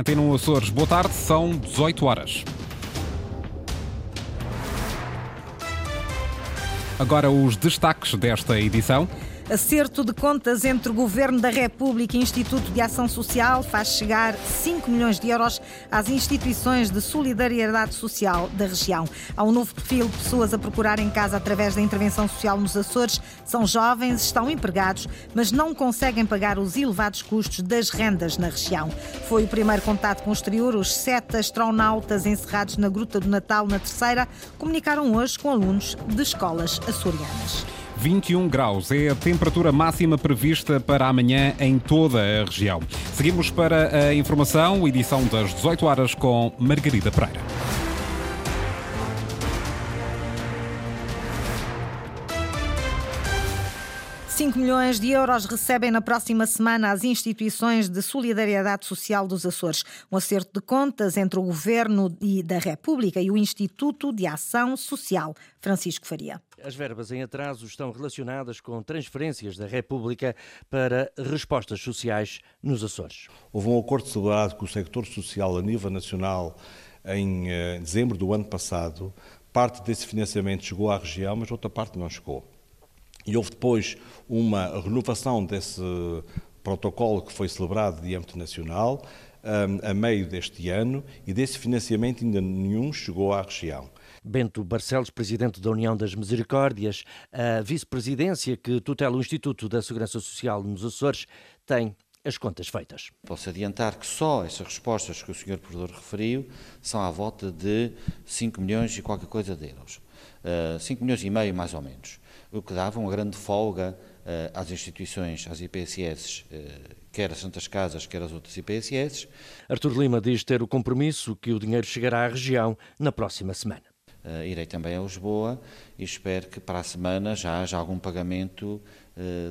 Antena 1 Açores, boa tarde, são 18 horas. Agora os destaques desta edição. Acerto de contas entre o Governo da República e Instituto de Ação Social faz chegar 5 milhões de euros às instituições de solidariedade social da região. Há um novo perfil de pessoas a procurar em casa através da intervenção social nos Açores. São jovens, estão empregados, mas não conseguem pagar os elevados custos das rendas na região. Foi o primeiro contato com o exterior. Os sete astronautas encerrados na Gruta do Natal, na Terceira, comunicaram hoje com alunos de escolas açorianas. 21 graus é a temperatura máxima prevista para amanhã em toda a região. Seguimos para a informação, edição das 18 horas com Margarida Pereira. 5 milhões de euros recebem na próxima semana as instituições de solidariedade social dos Açores. Um acerto de contas entre o Governo da República e o Instituto de Ação Social. Francisco Faria. As verbas em atraso estão relacionadas com transferências da República para respostas sociais nos Açores. Houve um acordo celebrado com o sector social a nível nacional em eh, dezembro do ano passado. Parte desse financiamento chegou à região, mas outra parte não chegou. E houve depois uma renovação desse protocolo que foi celebrado de âmbito nacional um, a meio deste ano e desse financiamento ainda nenhum chegou à região. Bento Barcelos, presidente da União das Misericórdias, a vice-presidência que tutela o Instituto da Segurança Social nos Açores, tem as contas feitas. Posso adiantar que só essas respostas que o Sr. Provedor referiu são à volta de 5 milhões e qualquer coisa de euros. Uh, ah, 5 milhões e meio, mais ou menos o que dava uma grande folga uh, às instituições, às IPSS, uh, eh, quer as Santas Casas, quer as outras IPSS. Artur Lima diz ter o compromisso que o dinheiro chegará à região na próxima semana. Uh, irei também a Lisboa e espero que para a semana já haja algum pagamento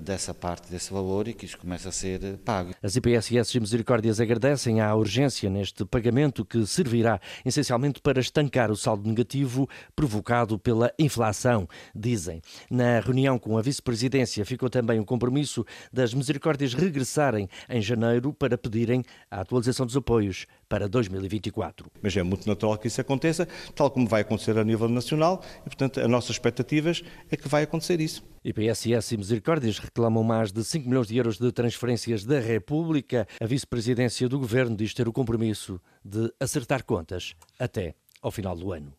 dessa parte desse valor e que isso comece a ser pago. As IPSS e Misericórdias agradecem à urgência neste pagamento que servirá essencialmente para estancar o saldo negativo provocado pela inflação, dizem. Na reunião com a vice-presidência ficou também o compromisso das Misericórdias regressarem em janeiro para pedirem a atualização dos apoios para 2024. Mas é muito natural que isso aconteça, tal como vai acontecer a nível nacional, e portanto as nossas expectativas é que vai acontecer isso. IPSS e Misericórdias reclamam mais de 5 milhões de euros de transferências da República. A vice-presidência do governo diz ter o compromisso de acertar contas até ao final do ano.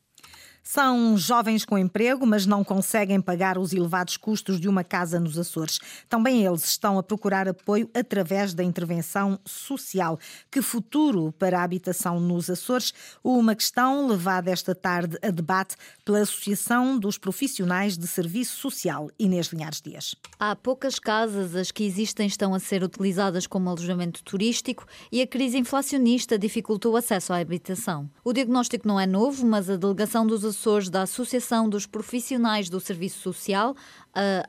São jovens com emprego, mas não conseguem pagar os elevados custos de uma casa nos Açores. Também eles estão a procurar apoio através da intervenção social. Que futuro para a habitação nos Açores? Uma questão levada esta tarde a debate pela Associação dos Profissionais de Serviço Social, Inês Linhares Dias. Há poucas casas, as que existem estão a ser utilizadas como alojamento turístico e a crise inflacionista dificultou o acesso à habitação. O diagnóstico não é novo, mas a delegação dos Açores Açores da Associação dos Profissionais do Serviço Social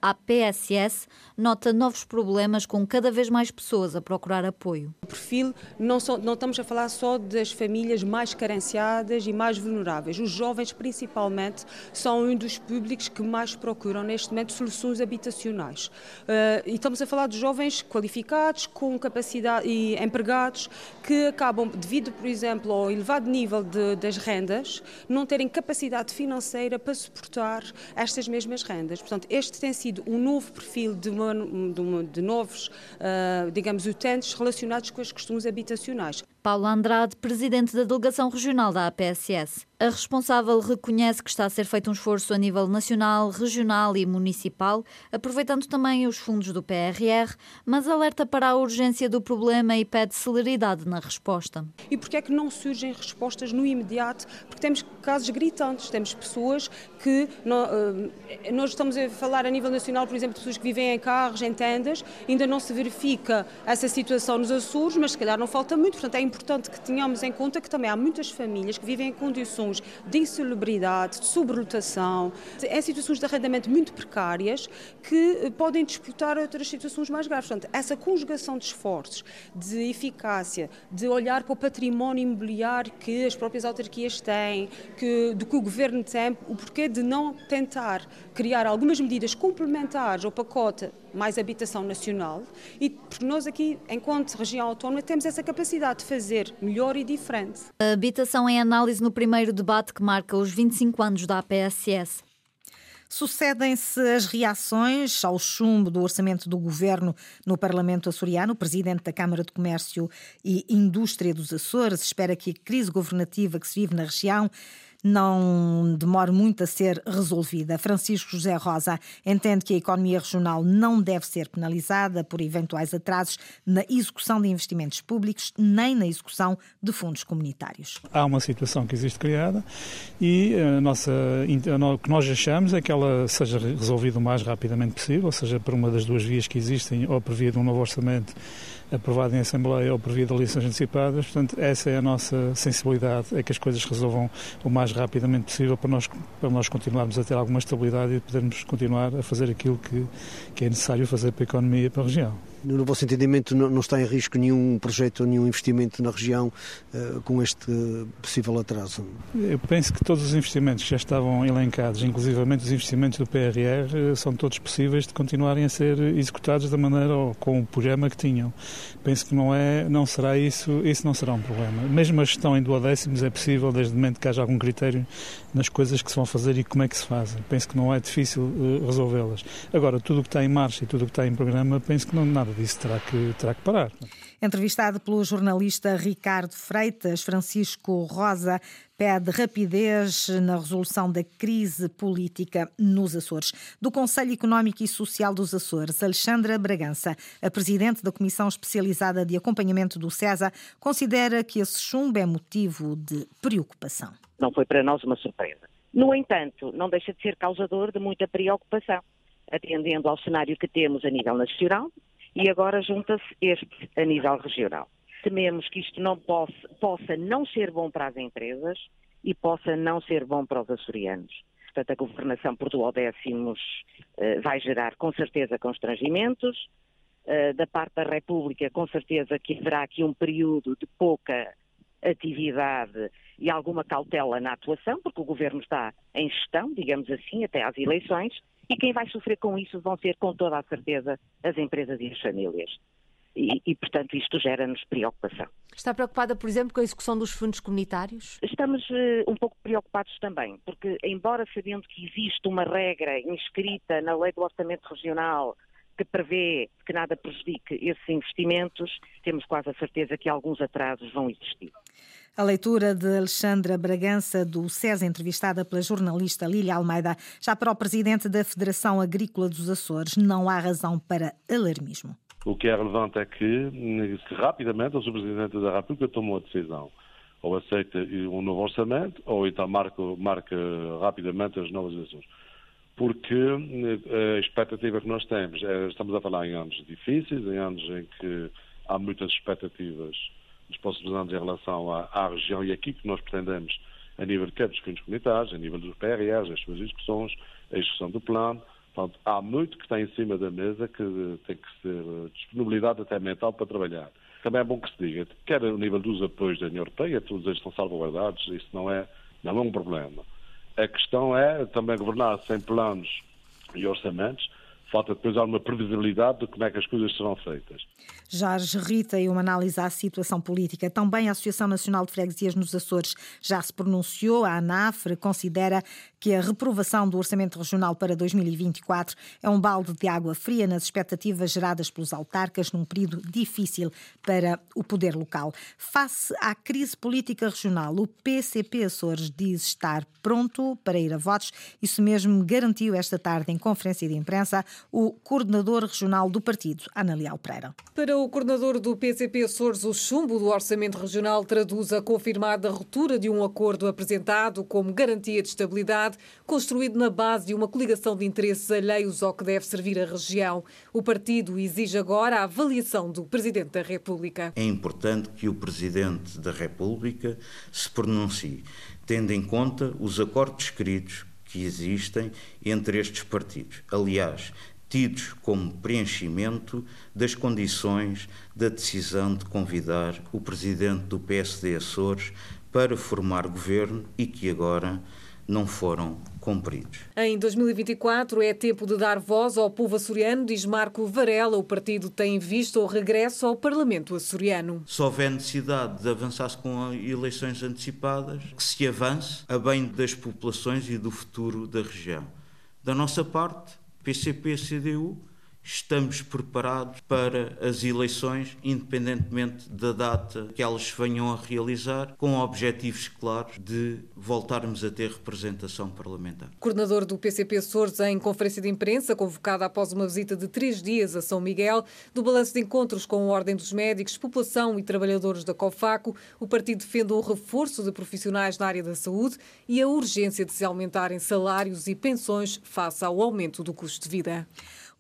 a APSS nota novos problemas com cada vez mais pessoas a procurar apoio. O perfil, não, só, não estamos a falar só das famílias mais carenciadas e mais vulneráveis. Os jovens, principalmente, são um dos públicos que mais procuram neste momento soluções habitacionais. Uh, e estamos a falar de jovens qualificados, com capacidade e empregados, que acabam, devido, por exemplo, ao elevado nível de, das rendas, não terem capacidade financeira para suportar estas mesmas rendas. Portanto, este tem sido um novo perfil de, uma, de, uma, de novos, uh, digamos, utentes relacionados com os costumes habitacionais. Paulo Andrade, presidente da delegação regional da APSS. A responsável reconhece que está a ser feito um esforço a nível nacional, regional e municipal, aproveitando também os fundos do PRR, mas alerta para a urgência do problema e pede celeridade na resposta. E porquê é que não surgem respostas no imediato? Porque temos casos gritantes, temos pessoas que eh, nós estamos a falar a nível nacional, por exemplo, de pessoas que vivem em carros, em tendas, ainda não se verifica essa situação nos Açores, mas se calhar não falta muito, portanto é importante que tenhamos em conta que também há muitas famílias que vivem em condições situações de insalubridade, de sobrelotação, em situações de arrendamento muito precárias que eh, podem disputar outras situações mais graves. Portanto, essa conjugação de esforços, de eficácia, de olhar para o património imobiliário que as próprias autarquias têm, que, do que o governo tem, o porquê de não tentar criar algumas medidas complementares ao pacote mais habitação nacional e porque nós aqui, enquanto região autónoma, temos essa capacidade de fazer melhor e diferente. A habitação em análise no primeiro debate que marca os 25 anos da APSS. Sucedem-se as reações ao chumbo do orçamento do governo no Parlamento açoriano. O presidente da Câmara de Comércio e Indústria dos Açores espera que a crise governativa que se vive na região não demore muito a ser resolvida. Francisco José Rosa entende que a economia regional não deve ser penalizada por eventuais atrasos na execução de investimentos públicos nem na execução de fundos comunitários. Há uma situação que existe criada e a eh, nossa, o que nós achamos é que ela seja resolvida o mais rapidamente possível, seja por uma das duas vias que existem ou por via de um novo orçamento aprovado em Assembleia ou por via de eleições antecipadas. Portanto, essa é a nossa sensibilidade, é que as coisas resolvam o mais rapidamente possível para nós, para nós continuarmos a ter alguma estabilidade e podermos continuar a fazer aquilo que, que é necessário fazer para a economia e para a região. No vosso entendimento, não está em risco nenhum projeto nenhum investimento na região uh, com este possível atraso? Eu penso que todos os investimentos que já estavam elencados, inclusivamente os investimentos do PRR, são todos possíveis de continuarem a ser executados da maneira ou com o programa que tinham. Penso que não, é, não será isso, isso não será um problema. Mesmo a gestão em duodécimos é possível, desde o momento que haja algum critério nas coisas que se vão fazer e como é que se fazem. Penso que não é difícil uh, resolvê-las. Agora, tudo o que está em marcha e tudo o que está em programa, penso que não nada nada disso terá que, terá que parar. Entrevistado pelo jornalista Ricardo Freitas, Francisco Rosa pede rapidez na resolução da crise política nos Açores. Do Conselho Económico e Social dos Açores, Alexandra Bragança, a presidente da Comissão Especializada de Acompanhamento do CESA, considera que esse chumbo é motivo de preocupação. Não foi para nós uma surpresa. No entanto, não deixa de ser causador de muita preocupação, atendendo ao cenário que temos a nível nacional, e agora junta-se este a nível regional. Tememos que isto não possa, possa não ser bom para as empresas e possa não ser bom para os açorianos. Portanto, a governação por duodécimos uh, vai gerar com certeza constrangimentos. Uh, da parte da República, com certeza que haverá aqui um período de pouca atividade e alguma cautela na atuação, porque o governo está em gestão, digamos assim, até às eleições, e quem vai sofrer com isso vão ser, com toda a certeza, as empresas e as famílias. E, e, portanto, isto gera-nos preocupação. Está preocupada, por exemplo, com a execução dos fundos comunitários? Estamos uh, um pouco preocupados também, porque, embora sabendo que existe uma regra inscrita na Lei do Orçamento Regional que prevê que nada prejudique esses investimentos, temos quase a certeza que alguns atrasos vão existir. A leitura de Alexandra Bragança, do SES, entrevistada pela jornalista Lília Almeida. Já para o presidente da Federação Agrícola dos Açores, não há razão para alarmismo. O que é relevante é que, que rapidamente o Sr. Presidente da República tomou a decisão. Ou aceita um novo orçamento, ou então marca, marca rapidamente as novas eleições. Porque eh, a expectativa que nós temos, é, estamos a falar em anos difíceis, em anos em que há muitas expectativas nos próximos anos em relação à, à região e aqui que nós pretendemos, a nível de dos fundos comunitários, a nível dos PRRs, as suas discussões, a execução do plano. Portanto, há muito que está em cima da mesa que tem que ser disponibilidade até mental para trabalhar. Também é bom que se diga, quer a nível dos apoios da União Europeia, todos eles estão salvaguardados, isso não é, não é um problema. A questão é também governar sem planos e orçamentos, falta depois alguma previsibilidade de como é que as coisas serão feitas. Jorge Rita e uma análise à situação política. Também a Associação Nacional de Freguesias nos Açores já se pronunciou. A ANAFRE considera que a reprovação do Orçamento Regional para 2024 é um balde de água fria nas expectativas geradas pelos autarcas num período difícil para o poder local. Face à crise política regional, o PCP Açores diz estar pronto para ir a votos. Isso mesmo garantiu esta tarde em conferência de imprensa o coordenador regional do partido, Ana Leal Pereira. Para o coordenador do PCP Açores, o chumbo do Orçamento Regional traduz a confirmada ruptura de um acordo apresentado como garantia de estabilidade, construído na base de uma coligação de interesses alheios ao que deve servir a região. O partido exige agora a avaliação do Presidente da República. É importante que o Presidente da República se pronuncie, tendo em conta os acordos escritos que existem entre estes partidos. Aliás, tidos como preenchimento das condições da decisão de convidar o presidente do PSD Açores para formar governo e que agora não foram cumpridos. Em 2024 é tempo de dar voz ao povo açoriano, diz Marco Varela. O partido tem visto o regresso ao Parlamento açoriano. Se houver necessidade de avançar-se com eleições antecipadas, que se avance a bem das populações e do futuro da região. Da nossa parte, PCP-CDU, estamos preparados para as eleições, independentemente da data que elas venham a realizar, com objetivos claros de voltarmos a ter representação parlamentar. Coordenador do PCP Sores, em conferência de imprensa, convocada após uma visita de três dias a São Miguel, do balanço de encontros com a Ordem dos Médicos, população e trabalhadores da COFACO, o partido defende o reforço de profissionais na área da saúde e a urgência de se aumentarem salários e pensões face ao aumento do custo de vida.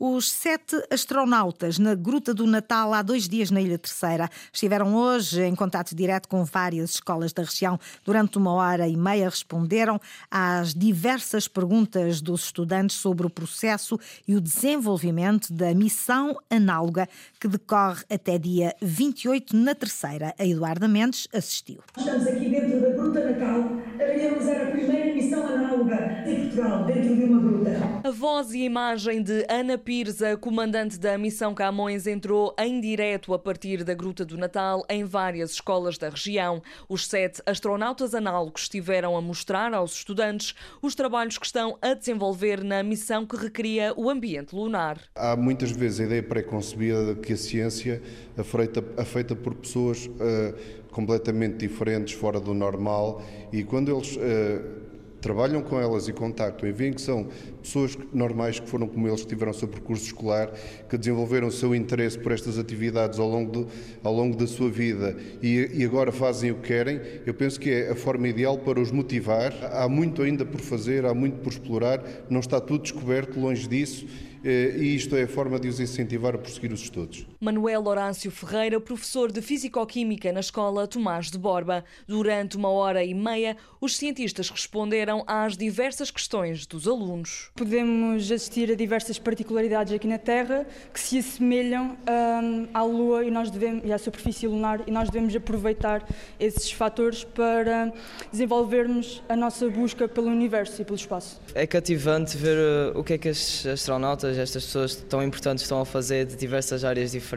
Os sete astronautas na Gruta do Natal há dois dias na Ilha Terceira estiveram hoje em contato direto com várias escolas da região. Durante uma hora e meia responderam às diversas perguntas dos estudantes sobre o processo e o desenvolvimento da missão análoga que decorre até dia 28 na Terceira. A Eduarda Mendes assistiu. Estamos aqui dentro da Gruta Natal a realizar a primeira missão análoga em Portugal, dentro de uma gruta. A voz e a imagem de Ana Pires, a comandante da Missão Camões, entrou em direto a partir da Gruta do Natal em várias escolas da região. Os sete astronautas análogos estiveram a mostrar aos estudantes os trabalhos que estão a desenvolver na missão que recria o ambiente lunar. Há muitas vezes a ideia pré-concebida de que a ciência é feita, é feita por pessoas uh, completamente diferentes, fora do normal, e quando eles. Uh, trabalham com elas e contactam e veem que são pessoas normais que foram como eles, que tiveram o seu percurso escolar, que desenvolveram o seu interesse por estas atividades ao longo, do, ao longo da sua vida e, e, agora fazem o que querem, eu penso que é a forma ideal para os motivar. Há muito ainda por fazer, há muito por explorar, não está tudo descoberto, longe disso eh, e isto é a forma de os incentivar a prosseguir os estudos. Manuel Horácio Ferreira, professor de Fisicoquímica na Escola Tomás de Borba. Durante uma hora e meia, os cientistas responderam às diversas questões dos alunos. Podemos assistir a diversas particularidades aqui na Terra que se assemelham um, à Lua e, nós devemos, e à superfície lunar e nós devemos aproveitar esses fatores para desenvolvermos a nossa busca pelo universo e pelo espaço. É cativante ver uh, o que é que as astronautas estas pessoas tão importantes estão a fazer de diversas áreas diferentes,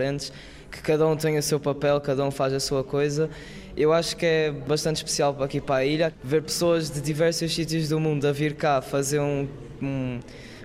que cada um tem o seu papel, cada um faz a sua coisa. Eu acho que é bastante especial aqui para a ilha ver pessoas de diversos sítios do mundo a vir cá fazer um, um,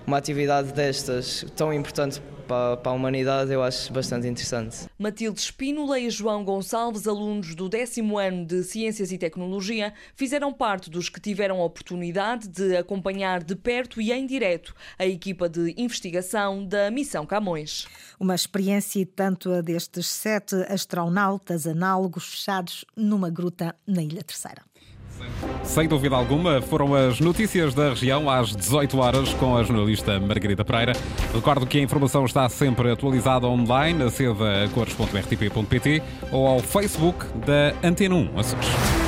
uma atividade destas tão importante para, a humanidade, eu acho bastante interessante. Matilde Espínola e João Gonçalves, alunos do décimo ano de Ciências e Tecnologia, fizeram parte dos que tiveram a oportunidade de acompanhar de perto e em direto a equipa de investigação da Missão Camões. Uma experiência tanto a destes sete astronautas análogos fechados numa gruta na Ilha Terceira. Sem dúvida alguma, foram as notícias da região às 18 horas com a jornalista Margarida Pereira. Recordo que a informação está sempre atualizada online, aceda a cores.rtp.pt ou ao Facebook da Antena 1 Açores.